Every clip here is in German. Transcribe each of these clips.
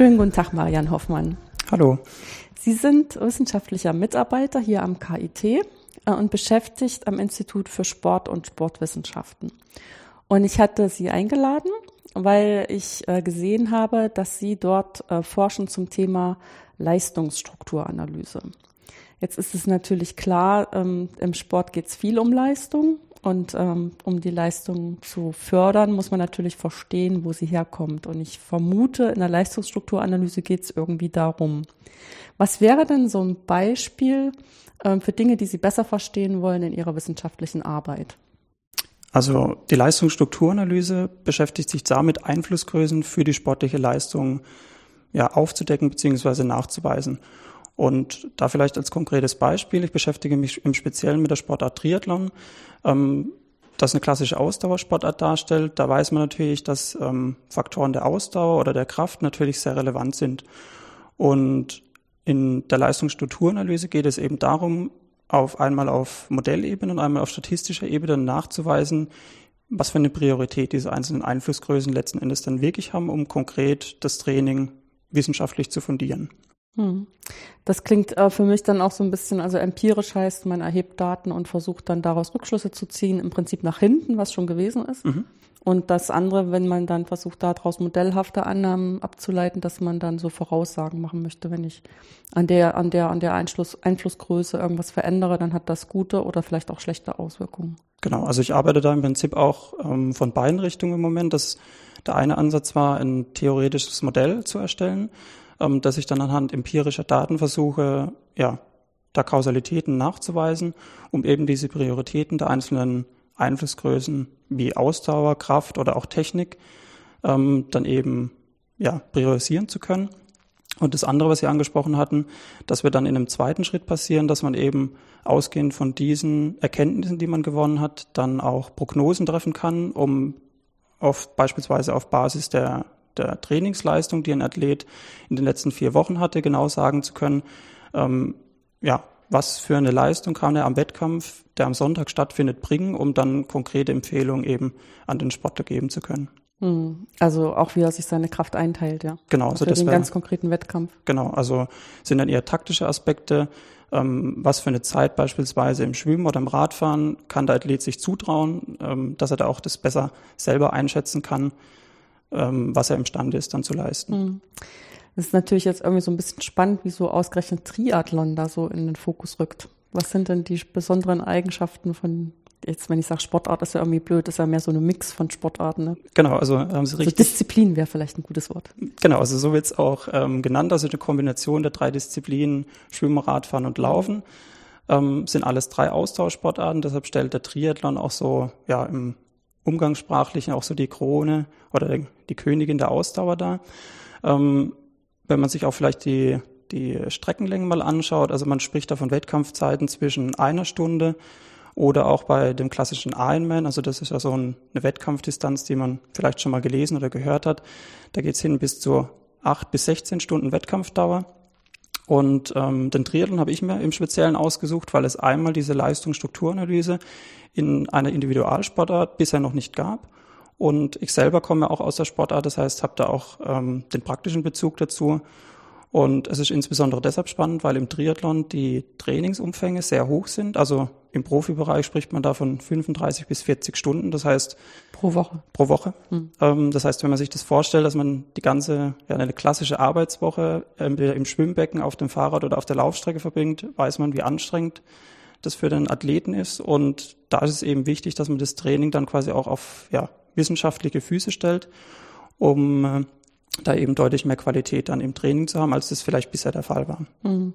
Schönen guten Tag, Marian Hoffmann. Hallo. Sie sind wissenschaftlicher Mitarbeiter hier am KIT äh, und beschäftigt am Institut für Sport und Sportwissenschaften. Und ich hatte Sie eingeladen, weil ich äh, gesehen habe, dass Sie dort äh, forschen zum Thema Leistungsstrukturanalyse. Jetzt ist es natürlich klar, ähm, im Sport geht es viel um Leistung und ähm, um die Leistung zu fördern, muss man natürlich verstehen, wo sie herkommt. Und ich vermute, in der Leistungsstrukturanalyse geht es irgendwie darum. Was wäre denn so ein Beispiel ähm, für Dinge, die Sie besser verstehen wollen in Ihrer wissenschaftlichen Arbeit? Also die Leistungsstrukturanalyse beschäftigt sich damit, Einflussgrößen für die sportliche Leistung ja, aufzudecken bzw. nachzuweisen. Und da vielleicht als konkretes Beispiel, ich beschäftige mich im Speziellen mit der Sportart Triathlon, ähm, das eine klassische Ausdauersportart darstellt. Da weiß man natürlich, dass ähm, Faktoren der Ausdauer oder der Kraft natürlich sehr relevant sind. Und in der Leistungsstrukturanalyse geht es eben darum, auf einmal auf Modellebene und einmal auf statistischer Ebene nachzuweisen, was für eine Priorität diese einzelnen Einflussgrößen letzten Endes dann wirklich haben, um konkret das Training wissenschaftlich zu fundieren. Hm. Das klingt äh, für mich dann auch so ein bisschen, also empirisch heißt, man erhebt Daten und versucht dann daraus Rückschlüsse zu ziehen, im Prinzip nach hinten, was schon gewesen ist. Mhm. Und das andere, wenn man dann versucht, daraus modellhafte Annahmen abzuleiten, dass man dann so Voraussagen machen möchte, wenn ich an der, an der, an der Einfluss, Einflussgröße irgendwas verändere, dann hat das gute oder vielleicht auch schlechte Auswirkungen. Genau, also ich arbeite da im Prinzip auch ähm, von beiden Richtungen im Moment. Das, der eine Ansatz war, ein theoretisches Modell zu erstellen ähm, dass ich dann anhand empirischer Daten versuche, ja, da Kausalitäten nachzuweisen, um eben diese Prioritäten der einzelnen Einflussgrößen wie Ausdauer, Kraft oder auch Technik ähm, dann eben ja, priorisieren zu können. Und das andere, was Sie angesprochen hatten, dass wir dann in einem zweiten Schritt passieren, dass man eben ausgehend von diesen Erkenntnissen, die man gewonnen hat, dann auch Prognosen treffen kann, um auf, beispielsweise auf Basis der der Trainingsleistung, die ein Athlet in den letzten vier Wochen hatte, genau sagen zu können, ähm, ja, was für eine Leistung kann er am Wettkampf, der am Sonntag stattfindet, bringen, um dann konkrete Empfehlungen eben an den Sportler geben zu können. Hm. Also auch wie er sich seine Kraft einteilt, ja. Genau, also das den wär, ganz konkreten Wettkampf. Genau, also sind dann eher taktische Aspekte, ähm, was für eine Zeit beispielsweise im Schwimmen oder im Radfahren kann der Athlet sich zutrauen, ähm, dass er da auch das besser selber einschätzen kann ähm, was er imstande ist, dann zu leisten. Hm. Das ist natürlich jetzt irgendwie so ein bisschen spannend, wie so ausgerechnet Triathlon da so in den Fokus rückt. Was sind denn die besonderen Eigenschaften von jetzt, wenn ich sage Sportart, ist ja irgendwie blöd, ist ja mehr so ein Mix von Sportarten. Ne? Genau, also haben Sie richtig. Also Disziplin wäre vielleicht ein gutes Wort. Genau, also so wird es auch ähm, genannt, also eine Kombination der drei Disziplinen, Schwimmen, Radfahren und Laufen, ähm, sind alles drei Austauschsportarten, deshalb stellt der Triathlon auch so ja im umgangssprachlichen auch so die Krone oder die Königin der Ausdauer da. Ähm, wenn man sich auch vielleicht die, die Streckenlängen mal anschaut, also man spricht da von Wettkampfzeiten zwischen einer Stunde oder auch bei dem klassischen Ironman, also das ist ja so ein, eine Wettkampfdistanz, die man vielleicht schon mal gelesen oder gehört hat. Da geht's hin bis zu acht bis 16 Stunden Wettkampfdauer. Und ähm, den Triathlon habe ich mir im Speziellen ausgesucht, weil es einmal diese Leistungsstrukturanalyse in einer Individualsportart bisher noch nicht gab. Und ich selber komme auch aus der Sportart, das heißt, habe da auch ähm, den praktischen Bezug dazu. Und es ist insbesondere deshalb spannend, weil im Triathlon die Trainingsumfänge sehr hoch sind. Also im Profibereich spricht man da von 35 bis 40 Stunden. Das heißt pro Woche. Pro Woche. Mhm. Ähm, das heißt, wenn man sich das vorstellt, dass man die ganze ja, eine klassische Arbeitswoche entweder im Schwimmbecken, auf dem Fahrrad oder auf der Laufstrecke verbringt, weiß man, wie anstrengend das für den Athleten ist. Und da ist es eben wichtig, dass man das Training dann quasi auch auf ja, wissenschaftliche Füße stellt, um äh, da eben deutlich mehr Qualität dann im Training zu haben, als das vielleicht bisher der Fall war. Mhm.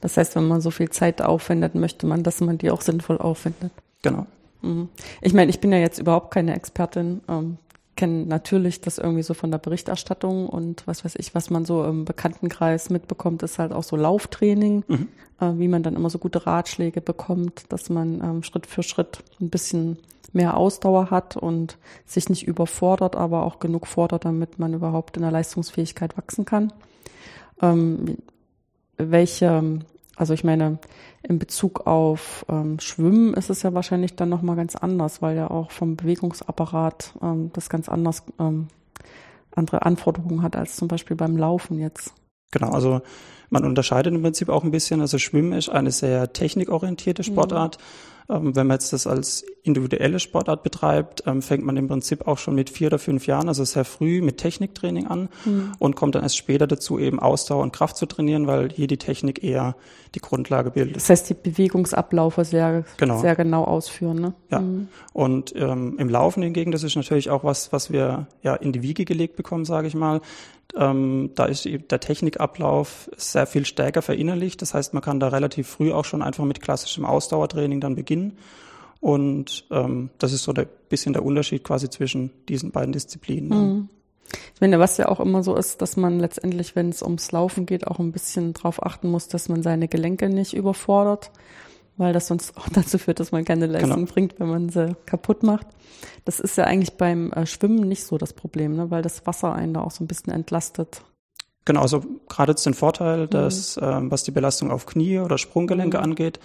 Das heißt, wenn man so viel Zeit aufwendet, möchte man, dass man die auch sinnvoll aufwendet. Genau. Mhm. Ich meine, ich bin ja jetzt überhaupt keine Expertin, ähm, kenne natürlich das irgendwie so von der Berichterstattung und was weiß ich, was man so im Bekanntenkreis mitbekommt, ist halt auch so Lauftraining, mhm. äh, wie man dann immer so gute Ratschläge bekommt, dass man ähm, Schritt für Schritt ein bisschen mehr Ausdauer hat und sich nicht überfordert, aber auch genug fordert, damit man überhaupt in der Leistungsfähigkeit wachsen kann. Ähm, welche, also ich meine, in Bezug auf ähm, Schwimmen ist es ja wahrscheinlich dann nochmal ganz anders, weil ja auch vom Bewegungsapparat ähm, das ganz anders ähm, andere Anforderungen hat als zum Beispiel beim Laufen jetzt. Genau, also man unterscheidet im Prinzip auch ein bisschen. Also Schwimmen ist eine sehr technikorientierte mhm. Sportart. Mhm wenn man jetzt das als individuelle Sportart betreibt, ähm, fängt man im Prinzip auch schon mit vier oder fünf Jahren, also sehr früh mit Techniktraining an mhm. und kommt dann erst später dazu, eben Ausdauer und Kraft zu trainieren, weil hier die Technik eher die Grundlage bildet. Das heißt, die Bewegungsabläufe sehr genau, sehr genau ausführen. Ne? Ja. Mhm. Und ähm, im Laufen hingegen, das ist natürlich auch was, was wir ja in die Wiege gelegt bekommen, sage ich mal. Ähm, da ist der Technikablauf sehr viel stärker verinnerlicht. Das heißt, man kann da relativ früh auch schon einfach mit klassischem Ausdauertraining dann beginnen. Und ähm, das ist so ein bisschen der Unterschied quasi zwischen diesen beiden Disziplinen. Mhm. Ich meine, was ja auch immer so ist, dass man letztendlich, wenn es ums Laufen geht, auch ein bisschen darauf achten muss, dass man seine Gelenke nicht überfordert weil das sonst auch dazu führt, dass man keine Leistung genau. bringt, wenn man sie kaputt macht. Das ist ja eigentlich beim äh, Schwimmen nicht so das Problem, ne? weil das Wasser einen da auch so ein bisschen entlastet. Genau, also gerade jetzt den Vorteil, mhm. dass mhm. ähm, was die Belastung auf Knie oder Sprunggelenke mhm. angeht,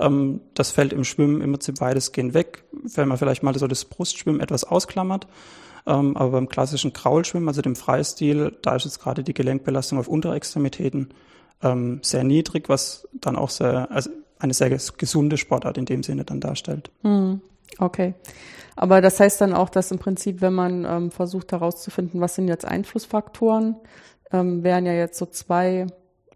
ähm, das fällt im Schwimmen im Prinzip weitestgehend weg, wenn man vielleicht mal so das Brustschwimmen etwas ausklammert. Ähm, aber beim klassischen Kraulschwimmen, also dem Freistil, da ist jetzt gerade die Gelenkbelastung auf Unterextremitäten ähm, sehr niedrig, was dann auch sehr, also eine sehr gesunde Sportart in dem Sinne dann darstellt. Hm, okay. Aber das heißt dann auch, dass im Prinzip, wenn man ähm, versucht herauszufinden, was sind jetzt Einflussfaktoren, ähm, wären ja jetzt so zwei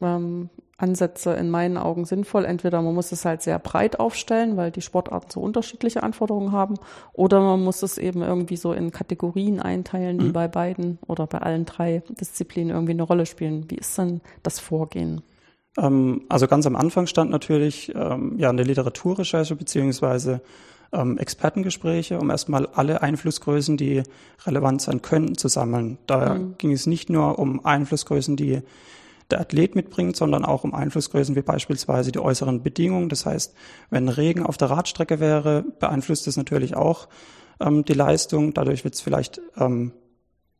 ähm, Ansätze in meinen Augen sinnvoll. Entweder man muss es halt sehr breit aufstellen, weil die Sportarten so unterschiedliche Anforderungen haben, oder man muss es eben irgendwie so in Kategorien einteilen, die mhm. bei beiden oder bei allen drei Disziplinen irgendwie eine Rolle spielen. Wie ist denn das Vorgehen? Ähm, also ganz am Anfang stand natürlich ähm, ja eine Literaturrecherche beziehungsweise ähm, Expertengespräche, um erstmal alle Einflussgrößen, die relevant sein könnten, zu sammeln. Da mhm. ging es nicht nur um Einflussgrößen, die der Athlet mitbringt, sondern auch um Einflussgrößen wie beispielsweise die äußeren Bedingungen. Das heißt, wenn Regen auf der Radstrecke wäre, beeinflusst es natürlich auch ähm, die Leistung. Dadurch wird es vielleicht ähm,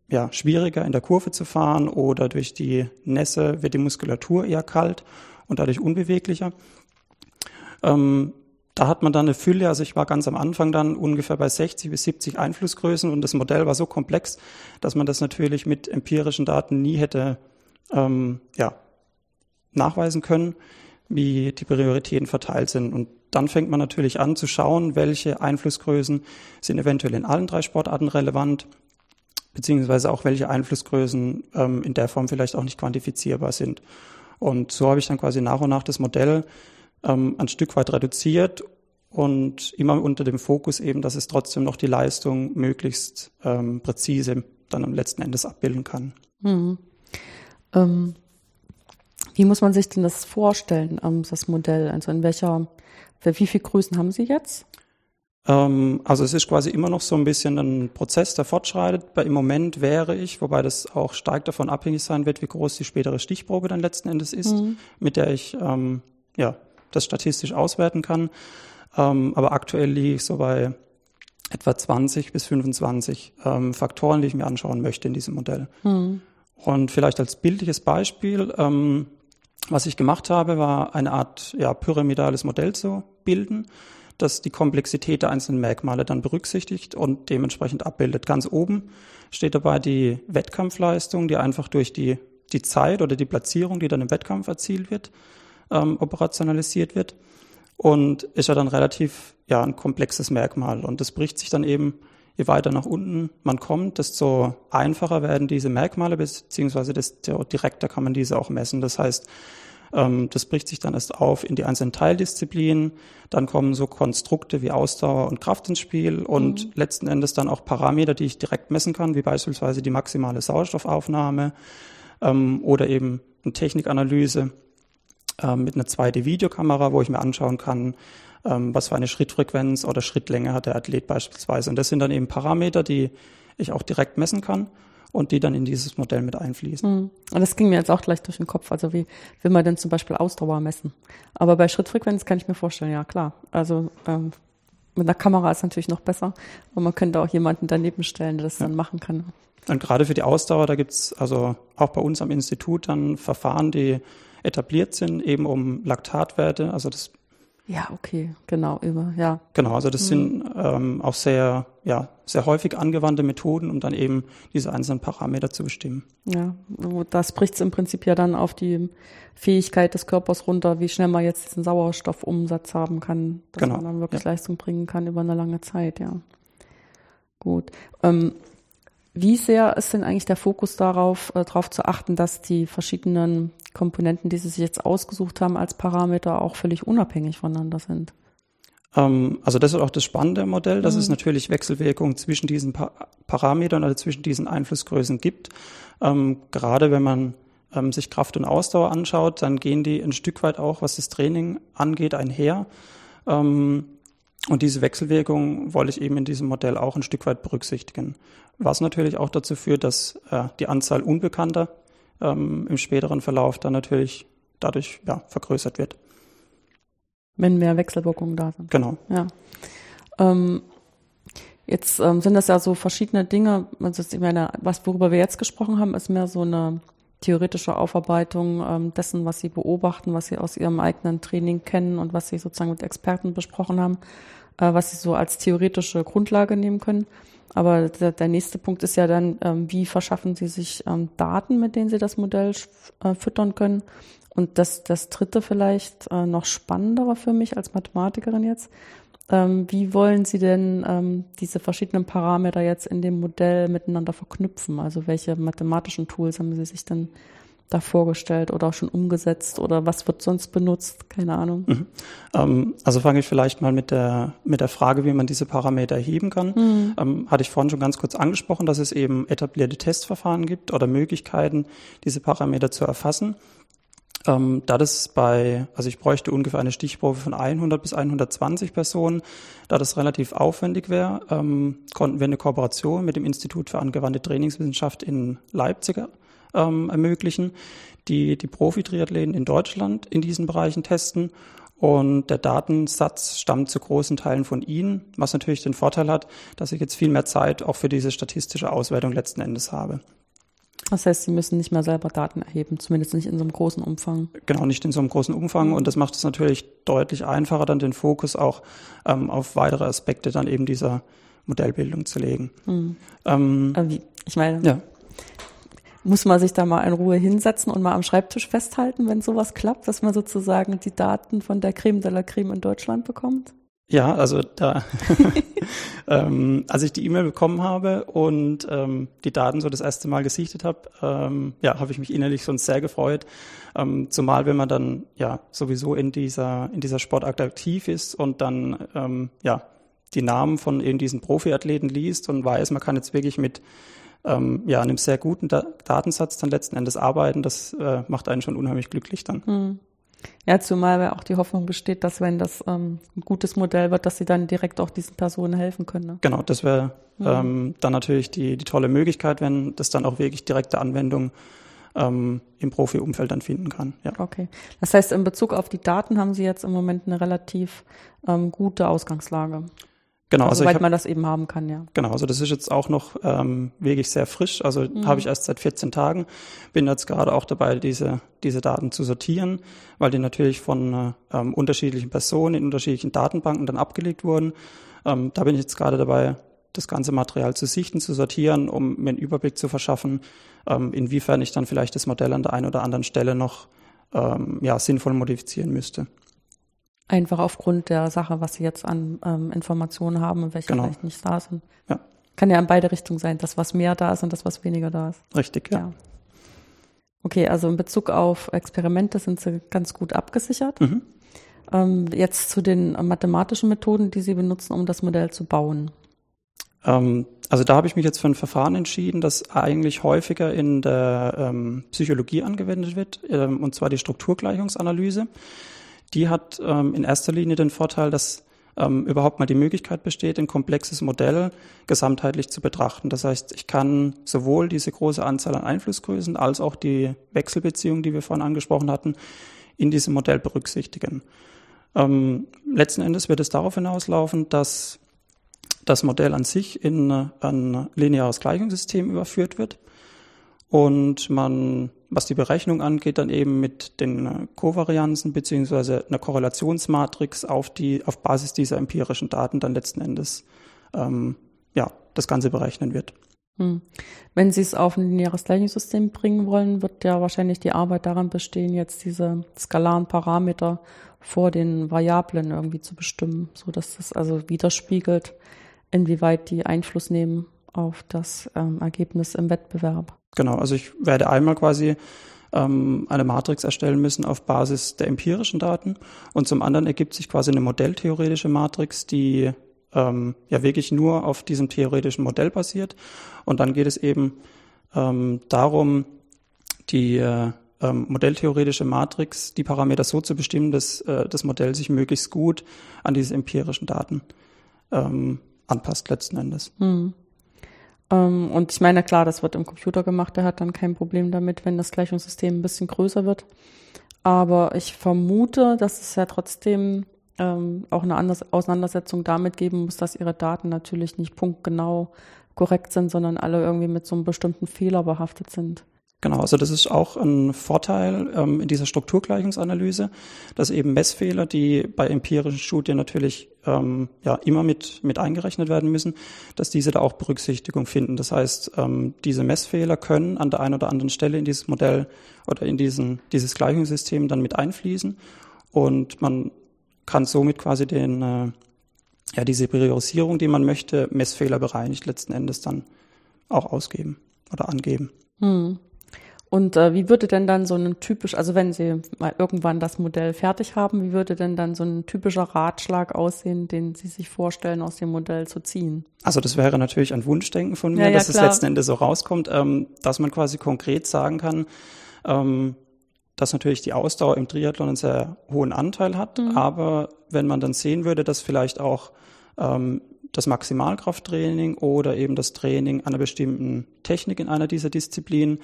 ja, schwieriger in der Kurve zu fahren oder durch die Nässe wird die Muskulatur eher kalt und dadurch unbeweglicher. Ähm, da hat man dann eine Fülle, also ich war ganz am Anfang dann ungefähr bei 60 bis 70 Einflussgrößen und das Modell war so komplex, dass man das natürlich mit empirischen Daten nie hätte ähm, ja, nachweisen können, wie die Prioritäten verteilt sind. Und dann fängt man natürlich an zu schauen, welche Einflussgrößen sind eventuell in allen drei Sportarten relevant, beziehungsweise auch welche Einflussgrößen ähm, in der Form vielleicht auch nicht quantifizierbar sind. Und so habe ich dann quasi nach und nach das Modell ähm, ein Stück weit reduziert und immer unter dem Fokus eben, dass es trotzdem noch die Leistung möglichst ähm, präzise dann am letzten Endes abbilden kann. Mhm. Ähm, wie muss man sich denn das vorstellen, ähm, das Modell? Also in welcher, für wie viele Größen haben Sie jetzt? Ähm, also es ist quasi immer noch so ein bisschen ein Prozess, der fortschreitet. Im Moment wäre ich, wobei das auch stark davon abhängig sein wird, wie groß die spätere Stichprobe dann letzten Endes ist, mhm. mit der ich ähm, ja, das statistisch auswerten kann. Ähm, aber aktuell liege ich so bei etwa 20 bis 25 ähm, Faktoren, die ich mir anschauen möchte in diesem Modell. Mhm. Und vielleicht als bildliches Beispiel, ähm, was ich gemacht habe, war eine Art ja, pyramidales Modell zu bilden das die Komplexität der einzelnen Merkmale dann berücksichtigt und dementsprechend abbildet. Ganz oben steht dabei die Wettkampfleistung, die einfach durch die, die Zeit oder die Platzierung, die dann im Wettkampf erzielt wird, ähm, operationalisiert wird. Und ist ja dann relativ ja, ein komplexes Merkmal. Und das bricht sich dann eben, je weiter nach unten man kommt, desto einfacher werden diese Merkmale, beziehungsweise desto direkter kann man diese auch messen. Das heißt, das bricht sich dann erst auf in die einzelnen Teildisziplinen. Dann kommen so Konstrukte wie Ausdauer und Kraft ins Spiel und mhm. letzten Endes dann auch Parameter, die ich direkt messen kann, wie beispielsweise die maximale Sauerstoffaufnahme ähm, oder eben eine Technikanalyse ähm, mit einer 2D-Videokamera, wo ich mir anschauen kann, was für eine Schrittfrequenz oder Schrittlänge hat der Athlet beispielsweise. Und das sind dann eben Parameter, die ich auch direkt messen kann und die dann in dieses Modell mit einfließen. Mhm. Und das ging mir jetzt auch gleich durch den Kopf. Also wie will man denn zum Beispiel Ausdauer messen? Aber bei Schrittfrequenz kann ich mir vorstellen, ja klar. Also ähm, mit einer Kamera ist natürlich noch besser, aber man könnte auch jemanden daneben stellen, der das ja. dann machen kann. Und gerade für die Ausdauer, da gibt's also auch bei uns am Institut dann Verfahren, die etabliert sind, eben um Laktatwerte, also das ja, okay, genau, immer, ja. Genau, also das mhm. sind ähm, auch sehr, ja, sehr häufig angewandte Methoden, um dann eben diese einzelnen Parameter zu bestimmen. Ja, das bricht es im Prinzip ja dann auf die Fähigkeit des Körpers runter, wie schnell man jetzt diesen Sauerstoffumsatz haben kann, dass genau. man dann wirklich ja. Leistung bringen kann über eine lange Zeit, ja. Gut. Ähm, wie sehr ist denn eigentlich der Fokus darauf, äh, darauf zu achten, dass die verschiedenen Komponenten, die Sie sich jetzt ausgesucht haben als Parameter, auch völlig unabhängig voneinander sind? Ähm, also das ist auch das Spannende im Modell, dass mhm. es natürlich Wechselwirkungen zwischen diesen pa Parametern oder zwischen diesen Einflussgrößen gibt. Ähm, gerade wenn man ähm, sich Kraft und Ausdauer anschaut, dann gehen die ein Stück weit auch, was das Training angeht, einher. Ähm, und diese Wechselwirkung wollte ich eben in diesem Modell auch ein Stück weit berücksichtigen. Was natürlich auch dazu führt, dass äh, die Anzahl Unbekannter ähm, im späteren Verlauf dann natürlich dadurch ja, vergrößert wird. Wenn mehr Wechselwirkungen da sind. Genau. Ja. Ähm, jetzt ähm, sind das ja so verschiedene Dinge. Also ich meine, was worüber wir jetzt gesprochen haben, ist mehr so eine theoretische Aufarbeitung ähm, dessen, was Sie beobachten, was Sie aus Ihrem eigenen Training kennen und was Sie sozusagen mit Experten besprochen haben, äh, was Sie so als theoretische Grundlage nehmen können. Aber der, der nächste Punkt ist ja dann, ähm, wie verschaffen Sie sich ähm, Daten, mit denen Sie das Modell äh, füttern können und das, das dritte vielleicht äh, noch spannendere für mich als Mathematikerin jetzt. Ähm, wie wollen Sie denn ähm, diese verschiedenen Parameter jetzt in dem Modell miteinander verknüpfen? Also welche mathematischen Tools haben Sie sich denn da vorgestellt oder auch schon umgesetzt oder was wird sonst benutzt? Keine Ahnung. Mhm. Ähm, also fange ich vielleicht mal mit der, mit der Frage, wie man diese Parameter erheben kann. Mhm. Ähm, hatte ich vorhin schon ganz kurz angesprochen, dass es eben etablierte Testverfahren gibt oder Möglichkeiten, diese Parameter zu erfassen. Ähm, da das bei, also ich bräuchte ungefähr eine Stichprobe von 100 bis 120 Personen, da das relativ aufwendig wäre, ähm, konnten wir eine Kooperation mit dem Institut für angewandte Trainingswissenschaft in Leipzig ähm, ermöglichen, die die Profi-Triathleten in Deutschland in diesen Bereichen testen. Und der Datensatz stammt zu großen Teilen von Ihnen, was natürlich den Vorteil hat, dass ich jetzt viel mehr Zeit auch für diese statistische Auswertung letzten Endes habe. Das heißt, Sie müssen nicht mehr selber Daten erheben, zumindest nicht in so einem großen Umfang. Genau, nicht in so einem großen Umfang. Und das macht es natürlich deutlich einfacher, dann den Fokus auch ähm, auf weitere Aspekte dann eben dieser Modellbildung zu legen. Mhm. Ähm, wie, ich meine, ja. Muss man sich da mal in Ruhe hinsetzen und mal am Schreibtisch festhalten, wenn sowas klappt, dass man sozusagen die Daten von der Creme de la Creme in Deutschland bekommt? Ja, also da, ähm, als ich die E-Mail bekommen habe und ähm, die Daten so das erste Mal gesichtet habe, ähm, ja, habe ich mich innerlich schon sehr gefreut. Ähm, zumal wenn man dann ja sowieso in dieser in dieser Sportart aktiv ist und dann ähm, ja die Namen von eben diesen Profiathleten liest und weiß, man kann jetzt wirklich mit ähm, ja einem sehr guten da Datensatz dann letzten Endes arbeiten, das äh, macht einen schon unheimlich glücklich dann. Mhm. Ja, zumal auch die Hoffnung besteht, dass wenn das ähm, ein gutes Modell wird, dass sie dann direkt auch diesen Personen helfen können. Ne? Genau, das wäre mhm. ähm, dann natürlich die, die tolle Möglichkeit, wenn das dann auch wirklich direkte Anwendung ähm, im Profi-Umfeld dann finden kann. Ja. Okay. Das heißt, in Bezug auf die Daten haben Sie jetzt im Moment eine relativ ähm, gute Ausgangslage. Genau, also, also soweit hab, man das eben haben kann, ja. Genau, also das ist jetzt auch noch ähm, wirklich sehr frisch. Also mhm. habe ich erst seit 14 Tagen. Bin jetzt gerade auch dabei, diese diese Daten zu sortieren, weil die natürlich von ähm, unterschiedlichen Personen in unterschiedlichen Datenbanken dann abgelegt wurden. Ähm, da bin ich jetzt gerade dabei, das ganze Material zu sichten, zu sortieren, um mir einen Überblick zu verschaffen, ähm, inwiefern ich dann vielleicht das Modell an der einen oder anderen Stelle noch ähm, ja, sinnvoll modifizieren müsste. Einfach aufgrund der Sache, was sie jetzt an ähm, Informationen haben und welche genau. vielleicht nicht da sind. Ja. Kann ja in beide Richtungen sein, das, was mehr da ist und das, was weniger da ist. Richtig, ja. ja. Okay, also in Bezug auf Experimente sind sie ganz gut abgesichert. Mhm. Ähm, jetzt zu den mathematischen Methoden, die Sie benutzen, um das Modell zu bauen. Ähm, also da habe ich mich jetzt für ein Verfahren entschieden, das eigentlich häufiger in der ähm, Psychologie angewendet wird, ähm, und zwar die Strukturgleichungsanalyse. Die hat ähm, in erster Linie den Vorteil, dass ähm, überhaupt mal die Möglichkeit besteht, ein komplexes Modell gesamtheitlich zu betrachten. Das heißt, ich kann sowohl diese große Anzahl an Einflussgrößen als auch die Wechselbeziehungen, die wir vorhin angesprochen hatten, in diesem Modell berücksichtigen. Ähm, letzten Endes wird es darauf hinauslaufen, dass das Modell an sich in ein lineares Gleichungssystem überführt wird und man, was die Berechnung angeht, dann eben mit den äh, Kovarianzen beziehungsweise einer Korrelationsmatrix auf die, auf Basis dieser empirischen Daten dann letzten Endes ähm, ja, das Ganze berechnen wird. Hm. Wenn Sie es auf ein lineares Gleichungssystem bringen wollen, wird ja wahrscheinlich die Arbeit daran bestehen, jetzt diese skalaren Parameter vor den Variablen irgendwie zu bestimmen, so dass das also widerspiegelt, inwieweit die Einfluss nehmen auf das ähm, Ergebnis im Wettbewerb. Genau, also ich werde einmal quasi ähm, eine Matrix erstellen müssen auf Basis der empirischen Daten und zum anderen ergibt sich quasi eine modelltheoretische Matrix, die ähm, ja wirklich nur auf diesem theoretischen Modell basiert. Und dann geht es eben ähm, darum, die äh, ähm, modelltheoretische Matrix, die Parameter so zu bestimmen, dass äh, das Modell sich möglichst gut an diese empirischen Daten ähm, anpasst letzten Endes. Hm. Ähm, und ich meine, klar, das wird im Computer gemacht, der hat dann kein Problem damit, wenn das Gleichungssystem ein bisschen größer wird. Aber ich vermute, dass es ja trotzdem ähm, auch eine Auseinandersetzung damit geben muss, dass ihre Daten natürlich nicht punktgenau korrekt sind, sondern alle irgendwie mit so einem bestimmten Fehler behaftet sind. Genau, also das ist auch ein Vorteil ähm, in dieser Strukturgleichungsanalyse, dass eben Messfehler, die bei empirischen Studien natürlich ähm, ja immer mit mit eingerechnet werden müssen, dass diese da auch Berücksichtigung finden. Das heißt, ähm, diese Messfehler können an der einen oder anderen Stelle in dieses Modell oder in diesen dieses Gleichungssystem dann mit einfließen und man kann somit quasi den äh, ja diese Priorisierung, die man möchte, Messfehler bereinigt letzten Endes dann auch ausgeben oder angeben. Hm. Und äh, wie würde denn dann so ein typisch, also wenn Sie mal irgendwann das Modell fertig haben, wie würde denn dann so ein typischer Ratschlag aussehen, den Sie sich vorstellen, aus dem Modell zu ziehen? Also das wäre natürlich ein Wunschdenken von mir, ja, ja, dass klar. es letzten Endes so rauskommt, ähm, dass man quasi konkret sagen kann, ähm, dass natürlich die Ausdauer im Triathlon einen sehr hohen Anteil hat, mhm. aber wenn man dann sehen würde, dass vielleicht auch ähm, das Maximalkrafttraining oder eben das Training einer bestimmten Technik in einer dieser Disziplinen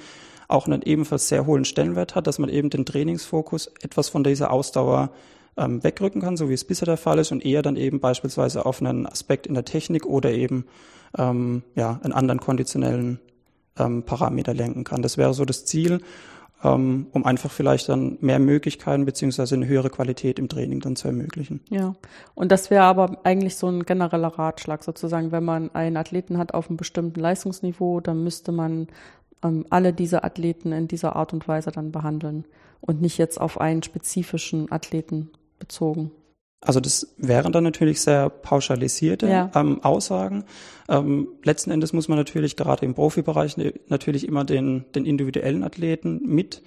auch einen ebenfalls sehr hohen Stellenwert hat, dass man eben den Trainingsfokus etwas von dieser Ausdauer ähm, wegrücken kann, so wie es bisher der Fall ist, und eher dann eben beispielsweise auf einen Aspekt in der Technik oder eben ähm, ja, einen anderen konditionellen ähm, Parameter lenken kann. Das wäre so das Ziel, ähm, um einfach vielleicht dann mehr Möglichkeiten beziehungsweise eine höhere Qualität im Training dann zu ermöglichen. Ja, und das wäre aber eigentlich so ein genereller Ratschlag sozusagen, wenn man einen Athleten hat auf einem bestimmten Leistungsniveau, dann müsste man ähm, alle diese Athleten in dieser Art und Weise dann behandeln und nicht jetzt auf einen spezifischen Athleten bezogen. Also das wären dann natürlich sehr pauschalisierte ja. ähm, Aussagen. Ähm, letzten Endes muss man natürlich gerade im Profibereich ne, natürlich immer den, den individuellen Athleten mit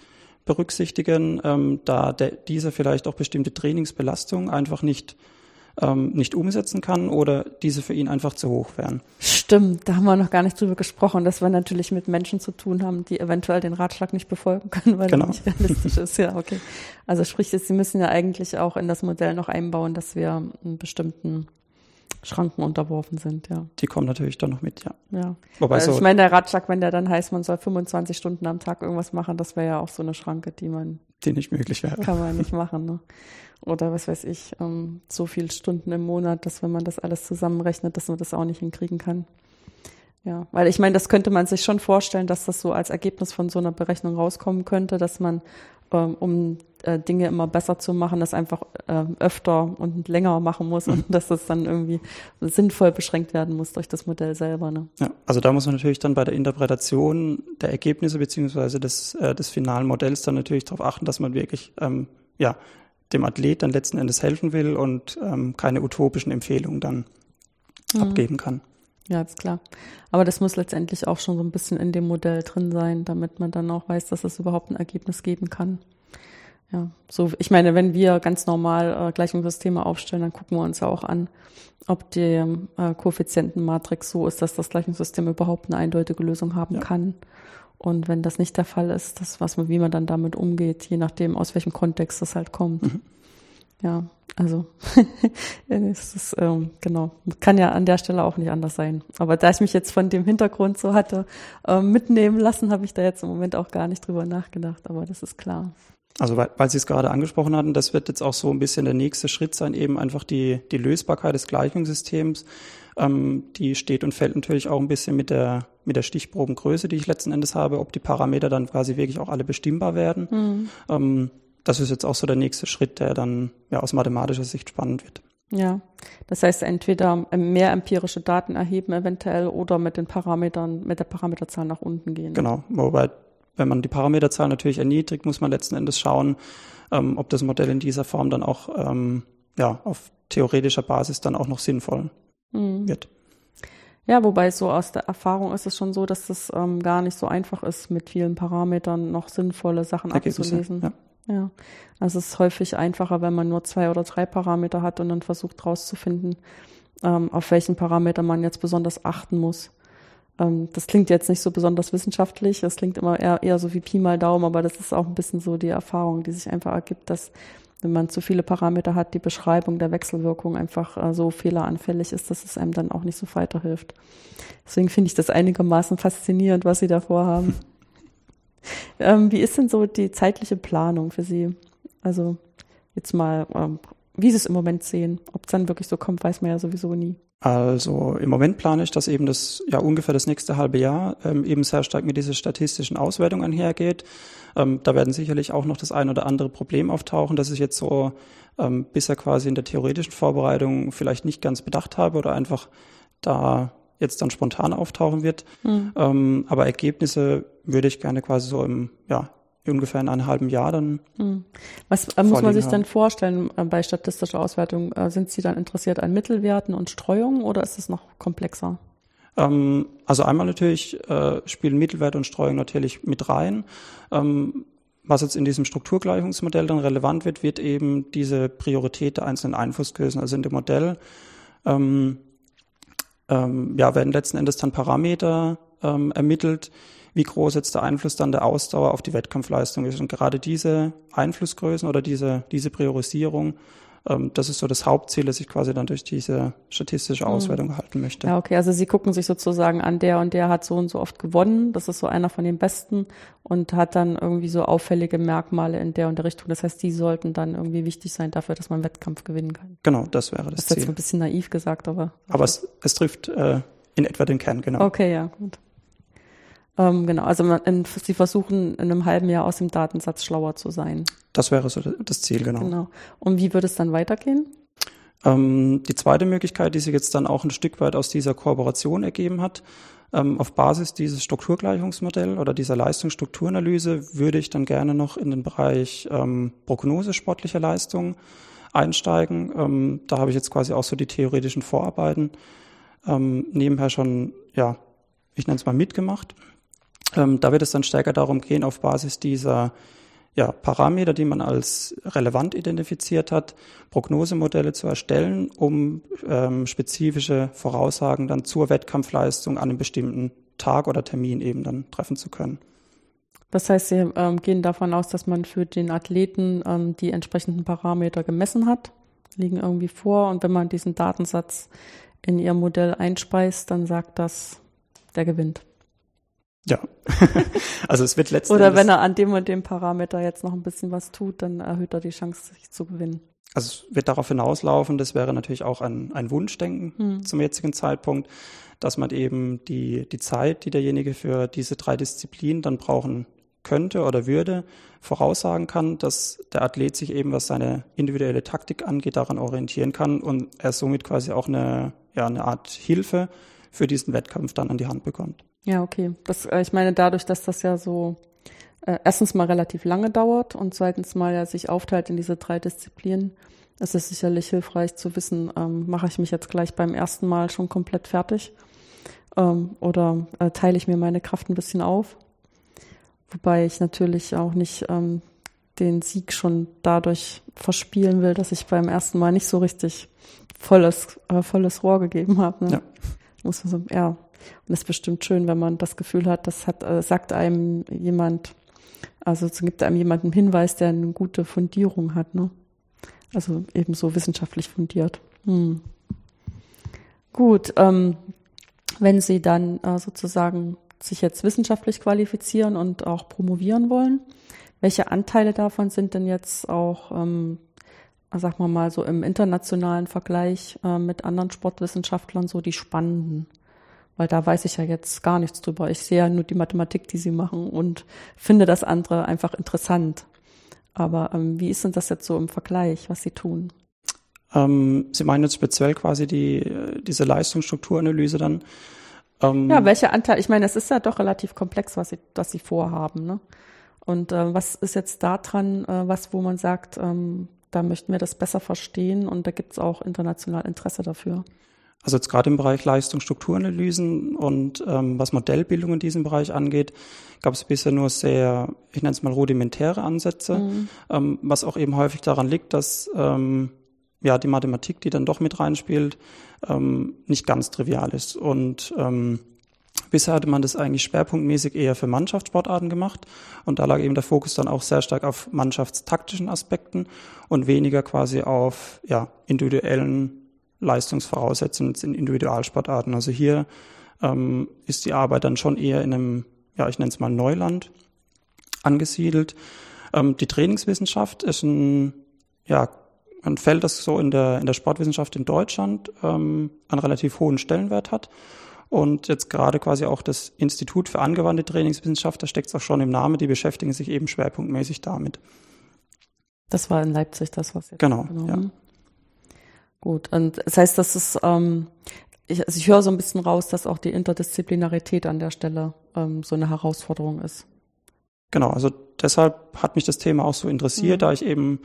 berücksichtigen, ähm, da der, dieser vielleicht auch bestimmte Trainingsbelastungen einfach nicht ähm, nicht umsetzen kann oder diese für ihn einfach zu hoch wären. Stimmt, da haben wir noch gar nicht drüber gesprochen, dass wir natürlich mit Menschen zu tun haben, die eventuell den Ratschlag nicht befolgen können, weil genau. er nicht realistisch ist. Ja, okay. Also sprich, Sie müssen ja eigentlich auch in das Modell noch einbauen, dass wir einen bestimmten Schranken unterworfen sind, ja. Die kommen natürlich dann noch mit, ja. Ja. Wobei also so ich meine, der Ratschlag, wenn der dann heißt, man soll 25 Stunden am Tag irgendwas machen, das wäre ja auch so eine Schranke, die man. Die nicht möglich wäre. Kann man nicht machen, ne? Oder was weiß ich, ähm, so viele Stunden im Monat, dass wenn man das alles zusammenrechnet, dass man das auch nicht hinkriegen kann. Ja, weil ich meine, das könnte man sich schon vorstellen, dass das so als Ergebnis von so einer Berechnung rauskommen könnte, dass man, ähm, um äh, Dinge immer besser zu machen, das einfach äh, öfter und länger machen muss und dass das dann irgendwie sinnvoll beschränkt werden muss durch das Modell selber. Ne? Ja, also da muss man natürlich dann bei der Interpretation der Ergebnisse beziehungsweise des, äh, des finalen Modells dann natürlich darauf achten, dass man wirklich ähm, ja, dem Athlet dann letzten Endes helfen will und ähm, keine utopischen Empfehlungen dann mhm. abgeben kann. Ja, ist klar. Aber das muss letztendlich auch schon so ein bisschen in dem Modell drin sein, damit man dann auch weiß, dass es überhaupt ein Ergebnis geben kann. Ja, so, ich meine, wenn wir ganz normal äh, Gleichungssysteme aufstellen, dann gucken wir uns ja auch an, ob die äh, Koeffizientenmatrix so ist, dass das Gleichungssystem überhaupt eine eindeutige Lösung haben ja. kann. Und wenn das nicht der Fall ist, das, was man, wie man dann damit umgeht, je nachdem, aus welchem Kontext das halt kommt. Mhm. Ja, also es ist ähm, genau kann ja an der Stelle auch nicht anders sein. Aber da ich mich jetzt von dem Hintergrund so hatte ähm, mitnehmen lassen, habe ich da jetzt im Moment auch gar nicht drüber nachgedacht. Aber das ist klar. Also weil, weil Sie es gerade angesprochen hatten, das wird jetzt auch so ein bisschen der nächste Schritt sein, eben einfach die die Lösbarkeit des Gleichungssystems. Ähm, die steht und fällt natürlich auch ein bisschen mit der mit der Stichprobengröße, die ich letzten Endes habe, ob die Parameter dann quasi wirklich auch alle bestimmbar werden. Mhm. Ähm, das ist jetzt auch so der nächste Schritt, der dann ja aus mathematischer Sicht spannend wird. Ja, das heißt entweder mehr empirische Daten erheben eventuell oder mit den Parametern, mit der Parameterzahl nach unten gehen. Genau, wobei wenn man die Parameterzahl natürlich erniedrigt, muss man letzten Endes schauen, ähm, ob das Modell in dieser Form dann auch ähm, ja, auf theoretischer Basis dann auch noch sinnvoll mhm. wird. Ja, wobei so aus der Erfahrung ist es schon so, dass es ähm, gar nicht so einfach ist, mit vielen Parametern noch sinnvolle Sachen Ergebnisse, abzulesen. Ja. ja, also es ist häufig einfacher, wenn man nur zwei oder drei Parameter hat und dann versucht herauszufinden, ähm, auf welchen Parameter man jetzt besonders achten muss. Ähm, das klingt jetzt nicht so besonders wissenschaftlich, das klingt immer eher, eher so wie Pi mal Daumen, aber das ist auch ein bisschen so die Erfahrung, die sich einfach ergibt, dass wenn man zu viele Parameter hat, die Beschreibung der Wechselwirkung einfach äh, so fehleranfällig ist, dass es einem dann auch nicht so weiterhilft. Deswegen finde ich das einigermaßen faszinierend, was Sie da vorhaben. ähm, wie ist denn so die zeitliche Planung für Sie? Also jetzt mal, ähm, wie Sie es im Moment sehen. Ob es dann wirklich so kommt, weiß man ja sowieso nie. Also im Moment plane ich, dass eben das ja ungefähr das nächste halbe Jahr ähm, eben sehr stark mit dieser statistischen Auswertung einhergeht. Ähm, da werden sicherlich auch noch das ein oder andere Problem auftauchen, das ich jetzt so ähm, bisher quasi in der theoretischen Vorbereitung vielleicht nicht ganz bedacht habe oder einfach da jetzt dann spontan auftauchen wird. Mhm. Ähm, aber Ergebnisse würde ich gerne quasi so im ja, ungefähr in einem halben Jahr dann. Hm. Was äh, muss man sich haben. dann vorstellen äh, bei statistischer Auswertung? Äh, sind Sie dann interessiert an Mittelwerten und Streuungen oder ist es noch komplexer? Ähm, also einmal natürlich spielen Mittelwert und Streuung natürlich mit rein. Ähm, was jetzt in diesem Strukturgleichungsmodell dann relevant wird, wird eben diese Priorität der einzelnen Einflussgrößen. Also in dem Modell ähm, ähm ja, werden letzten Endes dann Parameter ermittelt, wie groß jetzt der Einfluss dann der Ausdauer auf die Wettkampfleistung ist. Und gerade diese Einflussgrößen oder diese, diese Priorisierung, ähm, das ist so das Hauptziel, das ich quasi dann durch diese statistische mhm. Auswertung mhm. halten möchte. Ja, okay. Also Sie gucken sich sozusagen an, der und der hat so und so oft gewonnen. Das ist so einer von den Besten und hat dann irgendwie so auffällige Merkmale in der und der Richtung. Das heißt, die sollten dann irgendwie wichtig sein dafür, dass man Wettkampf gewinnen kann. Genau, das wäre das, das Ziel. Das ist jetzt ein bisschen naiv gesagt, aber. Aber es, es trifft äh, in etwa den Kern, genau. Okay, ja, gut. Ähm, genau, also man, in, sie versuchen in einem halben Jahr aus dem Datensatz schlauer zu sein. Das wäre so das Ziel, genau. Genau. Und wie würde es dann weitergehen? Ähm, die zweite Möglichkeit, die sich jetzt dann auch ein Stück weit aus dieser Kooperation ergeben hat, ähm, auf Basis dieses Strukturgleichungsmodells oder dieser Leistungsstrukturanalyse würde ich dann gerne noch in den Bereich ähm, Prognose sportlicher Leistung einsteigen. Ähm, da habe ich jetzt quasi auch so die theoretischen Vorarbeiten ähm, nebenher schon, ja, ich nenne es mal mitgemacht. Ähm, da wird es dann stärker darum gehen, auf Basis dieser ja, Parameter, die man als relevant identifiziert hat, Prognosemodelle zu erstellen, um ähm, spezifische Voraussagen dann zur Wettkampfleistung an einem bestimmten Tag oder Termin eben dann treffen zu können. Das heißt, Sie ähm, gehen davon aus, dass man für den Athleten ähm, die entsprechenden Parameter gemessen hat, liegen irgendwie vor und wenn man diesen Datensatz in Ihr Modell einspeist, dann sagt das, der gewinnt. Ja, also es wird letztendlich. Oder wenn er an dem und dem Parameter jetzt noch ein bisschen was tut, dann erhöht er die Chance, sich zu gewinnen. Also es wird darauf hinauslaufen, das wäre natürlich auch ein, ein Wunschdenken hm. zum jetzigen Zeitpunkt, dass man eben die, die Zeit, die derjenige für diese drei Disziplinen dann brauchen könnte oder würde, voraussagen kann, dass der Athlet sich eben, was seine individuelle Taktik angeht, daran orientieren kann und er somit quasi auch eine, ja, eine Art Hilfe für diesen Wettkampf dann an die Hand bekommt. Ja, okay. Das, äh, ich meine, dadurch, dass das ja so äh, erstens mal relativ lange dauert und zweitens mal ja sich aufteilt in diese drei Disziplinen, ist es sicherlich hilfreich zu wissen, ähm, mache ich mich jetzt gleich beim ersten Mal schon komplett fertig ähm, oder äh, teile ich mir meine Kraft ein bisschen auf. Wobei ich natürlich auch nicht ähm, den Sieg schon dadurch verspielen will, dass ich beim ersten Mal nicht so richtig volles, äh, volles Rohr gegeben habe. Ne? Ja. Muss man so, ja, und es ist bestimmt schön, wenn man das Gefühl hat, das hat, äh, sagt einem jemand, also gibt einem jemand einen Hinweis, der eine gute Fundierung hat, ne? Also ebenso wissenschaftlich fundiert. Hm. Gut, ähm, wenn Sie dann äh, sozusagen sich jetzt wissenschaftlich qualifizieren und auch promovieren wollen, welche Anteile davon sind denn jetzt auch, ähm, sag mal mal so im internationalen Vergleich äh, mit anderen Sportwissenschaftlern so die spannenden? Weil da weiß ich ja jetzt gar nichts drüber. Ich sehe ja nur die Mathematik, die sie machen und finde das andere einfach interessant. Aber ähm, wie ist denn das jetzt so im Vergleich, was sie tun? Ähm, Sie meinen jetzt speziell quasi die, diese Leistungsstrukturanalyse dann? Ähm, ja, welcher Anteil? Ich meine, es ist ja doch relativ komplex, was Sie, was Sie vorhaben. Ne? Und äh, was ist jetzt da dran, äh, was, wo man sagt, ähm, da möchten wir das besser verstehen und da gibt es auch international Interesse dafür? Also jetzt gerade im Bereich Leistungsstrukturanalysen und ähm, was Modellbildung in diesem Bereich angeht, gab es bisher nur sehr, ich nenne es mal rudimentäre Ansätze, mhm. ähm, was auch eben häufig daran liegt, dass ähm, ja die Mathematik, die dann doch mit reinspielt, ähm, nicht ganz trivial ist. Und ähm, Bisher hatte man das eigentlich schwerpunktmäßig eher für Mannschaftssportarten gemacht und da lag eben der Fokus dann auch sehr stark auf mannschaftstaktischen Aspekten und weniger quasi auf ja, individuellen Leistungsvoraussetzungen in Individualsportarten. Also hier ähm, ist die Arbeit dann schon eher in einem, ja, ich nenne es mal Neuland angesiedelt. Ähm, die Trainingswissenschaft ist ein, ja, ein Feld, das so in der, in der Sportwissenschaft in Deutschland ähm, einen relativ hohen Stellenwert hat und jetzt gerade quasi auch das Institut für angewandte Trainingswissenschaft, da steckt es auch schon im Namen, die beschäftigen sich eben schwerpunktmäßig damit. Das war in Leipzig das, was jetzt Genau, ja. Gut, und das heißt, das ist, ähm, ich, also ich höre so ein bisschen raus, dass auch die Interdisziplinarität an der Stelle ähm, so eine Herausforderung ist. Genau, also deshalb hat mich das Thema auch so interessiert, mhm. da ich eben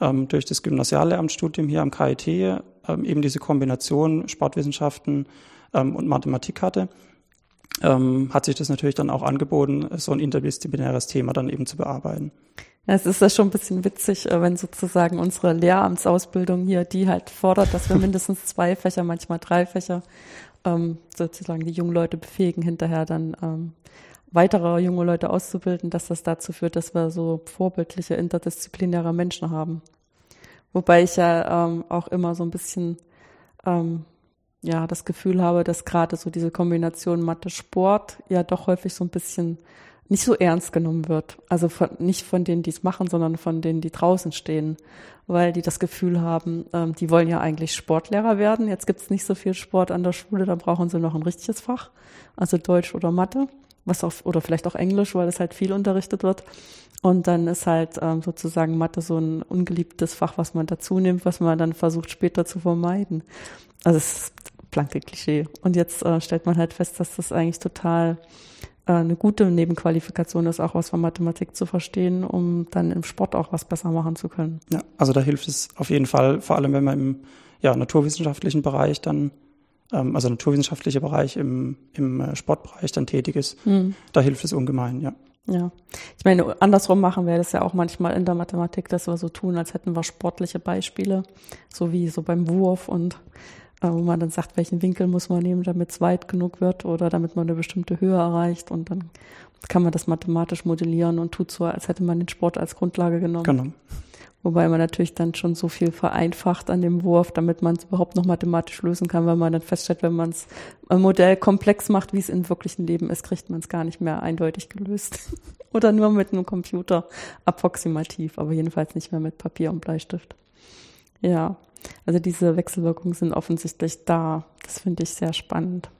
ähm, durch das Gymnasiallehramtsstudium hier am KIT ähm, eben diese Kombination Sportwissenschaften ähm, und Mathematik hatte, ähm, hat sich das natürlich dann auch angeboten, so ein interdisziplinäres Thema dann eben zu bearbeiten. Es ist ja schon ein bisschen witzig, äh, wenn sozusagen unsere Lehramtsausbildung hier, die halt fordert, dass wir mindestens zwei Fächer, manchmal drei Fächer, ähm, sozusagen die jungen Leute befähigen, hinterher dann ähm, weitere junge Leute auszubilden, dass das dazu führt, dass wir so vorbildliche interdisziplinäre Menschen haben. Wobei ich ja ähm, auch immer so ein bisschen ähm, ja das Gefühl habe, dass gerade so diese Kombination Mathe-Sport ja doch häufig so ein bisschen nicht so ernst genommen wird. Also von, nicht von denen, die es machen, sondern von denen, die draußen stehen, weil die das Gefühl haben, ähm, die wollen ja eigentlich Sportlehrer werden. Jetzt gibt es nicht so viel Sport an der Schule, da brauchen sie noch ein richtiges Fach, also Deutsch oder Mathe, was auch, oder vielleicht auch Englisch, weil es halt viel unterrichtet wird. Und dann ist halt ähm, sozusagen Mathe so ein ungeliebtes Fach, was man dazu nimmt, was man dann versucht später zu vermeiden. Also es ist blanke Klischee. Und jetzt äh, stellt man halt fest, dass das eigentlich total eine gute Nebenqualifikation ist, auch was von Mathematik zu verstehen, um dann im Sport auch was besser machen zu können. Ja, also da hilft es auf jeden Fall, vor allem wenn man im ja, naturwissenschaftlichen Bereich dann, ähm, also naturwissenschaftlicher Bereich im, im äh, Sportbereich dann tätig ist. Hm. Da hilft es ungemein, ja. Ja, ich meine, andersrum machen wir das ja auch manchmal in der Mathematik, dass wir so tun, als hätten wir sportliche Beispiele, so wie so beim Wurf und äh, wo man dann sagt, welchen Winkel muss man nehmen, damit es weit genug wird oder damit man eine bestimmte Höhe erreicht und dann kann man das mathematisch modellieren und tut so, als hätte man den Sport als Grundlage genommen. Genau. Wobei man natürlich dann schon so viel vereinfacht an dem Wurf, damit man es überhaupt noch mathematisch lösen kann, weil man dann feststellt, wenn man es ein Modell komplex macht, wie es im wirklichen Leben ist, kriegt man es gar nicht mehr eindeutig gelöst. Oder nur mit einem Computer approximativ, aber jedenfalls nicht mehr mit Papier und Bleistift. Ja. Also diese Wechselwirkungen sind offensichtlich da. Das finde ich sehr spannend.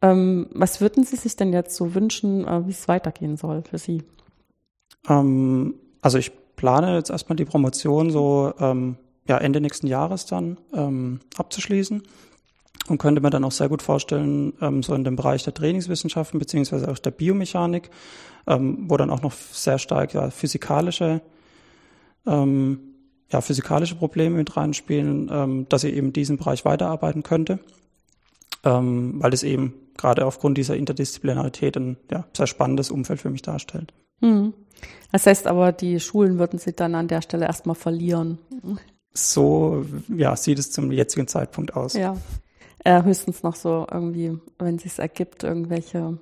Ähm, was würden Sie sich denn jetzt so wünschen, äh, wie es weitergehen soll für Sie? Ähm, also ich plane jetzt erstmal die Promotion so ähm, ja, Ende nächsten Jahres dann ähm, abzuschließen und könnte mir dann auch sehr gut vorstellen, ähm, so in dem Bereich der Trainingswissenschaften beziehungsweise auch der Biomechanik, ähm, wo dann auch noch sehr stark ja, physikalische ähm, ja, physikalische Probleme mit reinspielen, ähm, dass ich eben diesen Bereich weiterarbeiten könnte, ähm, weil es eben gerade aufgrund dieser Interdisziplinarität ein ja, sehr spannendes Umfeld für mich darstellt. Hm. Das heißt aber, die Schulen würden Sie dann an der Stelle erstmal verlieren. So ja, sieht es zum jetzigen Zeitpunkt aus. Ja. Äh, höchstens noch so irgendwie, wenn es sich ergibt, irgendwelche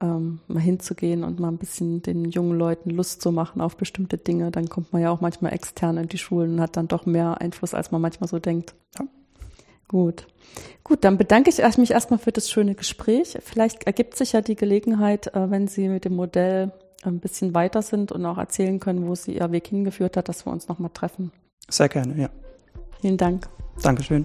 ähm, mal hinzugehen und mal ein bisschen den jungen Leuten Lust zu machen auf bestimmte Dinge, dann kommt man ja auch manchmal extern in die Schulen und hat dann doch mehr Einfluss, als man manchmal so denkt. Ja. Gut. Gut, dann bedanke ich mich erstmal für das schöne Gespräch. Vielleicht ergibt sich ja die Gelegenheit, äh, wenn Sie mit dem Modell ein bisschen weiter sind und auch erzählen können, wo Sie Ihr Weg hingeführt hat, dass wir uns nochmal treffen. Sehr gerne, ja. Vielen Dank. Dankeschön.